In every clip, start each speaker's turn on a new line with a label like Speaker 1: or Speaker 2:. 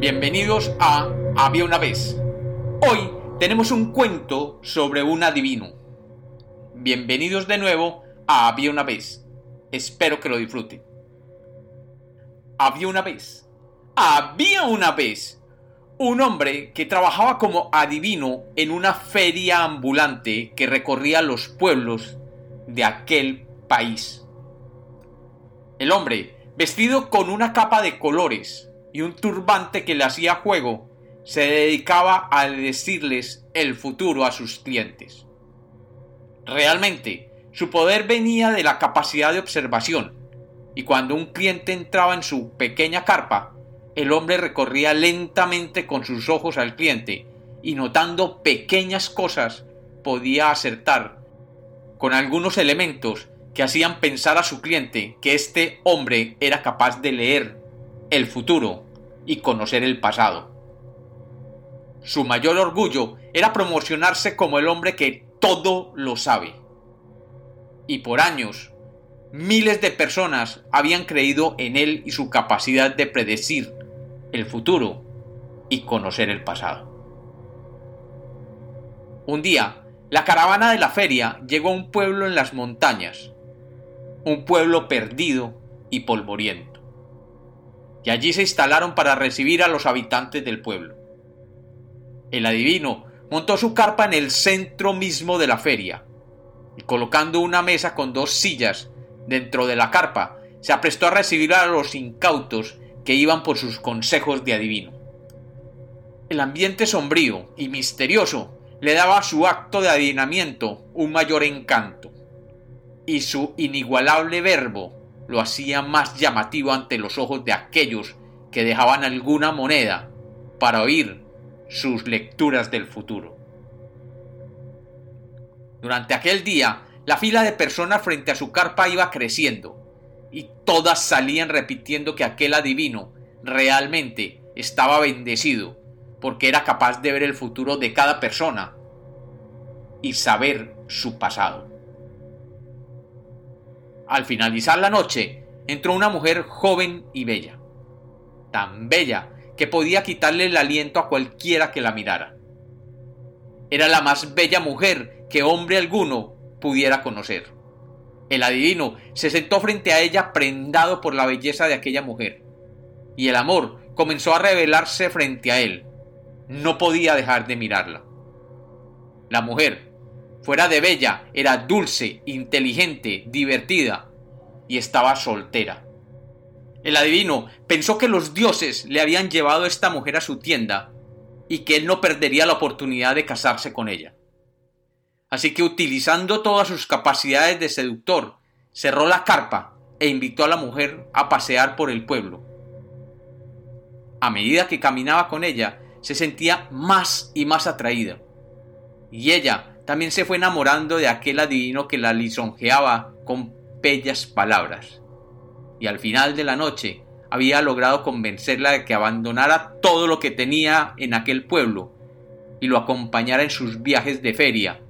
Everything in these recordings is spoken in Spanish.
Speaker 1: Bienvenidos a Había una vez. Hoy tenemos un cuento sobre un adivino. Bienvenidos de nuevo a Había una vez. Espero que lo disfruten. Había una vez. Había una vez un hombre que trabajaba como adivino en una feria ambulante que recorría los pueblos de aquel país. El hombre, vestido con una capa de colores, y un turbante que le hacía juego, se dedicaba a decirles el futuro a sus clientes. Realmente, su poder venía de la capacidad de observación, y cuando un cliente entraba en su pequeña carpa, el hombre recorría lentamente con sus ojos al cliente y notando pequeñas cosas podía acertar con algunos elementos que hacían pensar a su cliente que este hombre era capaz de leer el futuro y conocer el pasado. Su mayor orgullo era promocionarse como el hombre que todo lo sabe. Y por años, miles de personas habían creído en él y su capacidad de predecir el futuro y conocer el pasado. Un día, la caravana de la feria llegó a un pueblo en las montañas, un pueblo perdido y polvoriento y allí se instalaron para recibir a los habitantes del pueblo. El adivino montó su carpa en el centro mismo de la feria, y colocando una mesa con dos sillas dentro de la carpa, se aprestó a recibir a los incautos que iban por sus consejos de adivino. El ambiente sombrío y misterioso le daba a su acto de adivinamiento un mayor encanto, y su inigualable verbo lo hacía más llamativo ante los ojos de aquellos que dejaban alguna moneda para oír sus lecturas del futuro. Durante aquel día, la fila de personas frente a su carpa iba creciendo, y todas salían repitiendo que aquel adivino realmente estaba bendecido, porque era capaz de ver el futuro de cada persona y saber su pasado. Al finalizar la noche, entró una mujer joven y bella, tan bella que podía quitarle el aliento a cualquiera que la mirara. Era la más bella mujer que hombre alguno pudiera conocer. El adivino se sentó frente a ella prendado por la belleza de aquella mujer, y el amor comenzó a revelarse frente a él. No podía dejar de mirarla. La mujer, Fuera de bella, era dulce, inteligente, divertida y estaba soltera. El adivino pensó que los dioses le habían llevado a esta mujer a su tienda y que él no perdería la oportunidad de casarse con ella. Así que utilizando todas sus capacidades de seductor, cerró la carpa e invitó a la mujer a pasear por el pueblo. A medida que caminaba con ella, se sentía más y más atraída, y ella también se fue enamorando de aquel adivino que la lisonjeaba con bellas palabras. Y al final de la noche había logrado convencerla de que abandonara todo lo que tenía en aquel pueblo y lo acompañara en sus viajes de feria.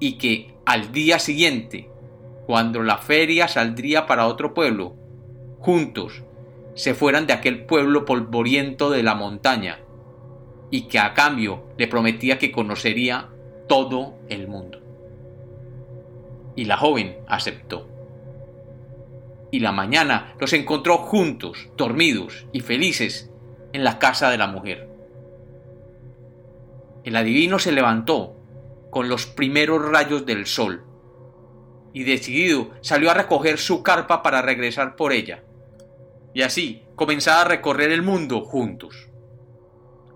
Speaker 1: Y que al día siguiente, cuando la feria saldría para otro pueblo, juntos se fueran de aquel pueblo polvoriento de la montaña, y que a cambio le prometía que conocería todo el mundo. Y la joven aceptó. Y la mañana los encontró juntos, dormidos y felices, en la casa de la mujer. El adivino se levantó con los primeros rayos del sol y decidido salió a recoger su carpa para regresar por ella. Y así comenzaba a recorrer el mundo juntos.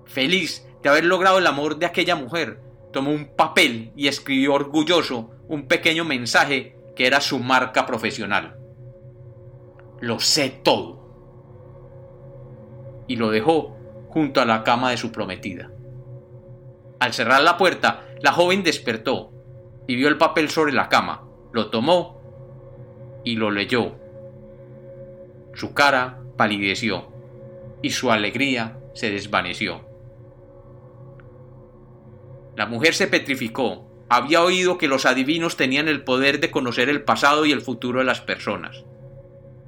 Speaker 1: Feliz de haber logrado el amor de aquella mujer, tomó un papel y escribió orgulloso un pequeño mensaje que era su marca profesional. Lo sé todo. Y lo dejó junto a la cama de su prometida. Al cerrar la puerta, la joven despertó y vio el papel sobre la cama, lo tomó y lo leyó. Su cara palideció y su alegría se desvaneció. La mujer se petrificó. Había oído que los adivinos tenían el poder de conocer el pasado y el futuro de las personas.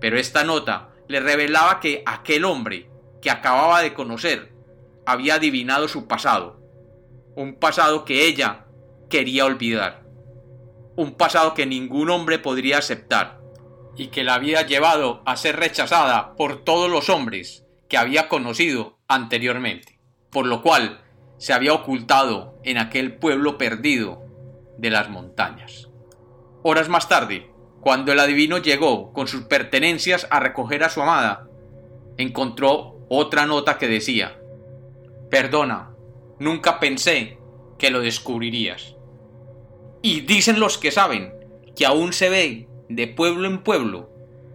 Speaker 1: Pero esta nota le revelaba que aquel hombre, que acababa de conocer había adivinado su pasado, un pasado que ella quería olvidar, un pasado que ningún hombre podría aceptar, y que la había llevado a ser rechazada por todos los hombres que había conocido anteriormente, por lo cual se había ocultado en aquel pueblo perdido de las montañas. Horas más tarde, cuando el adivino llegó con sus pertenencias a recoger a su amada, encontró otra nota que decía Perdona, nunca pensé que lo descubrirías. Y dicen los que saben que aún se ve de pueblo en pueblo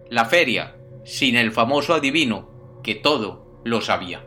Speaker 1: la feria sin el famoso adivino que todo lo sabía.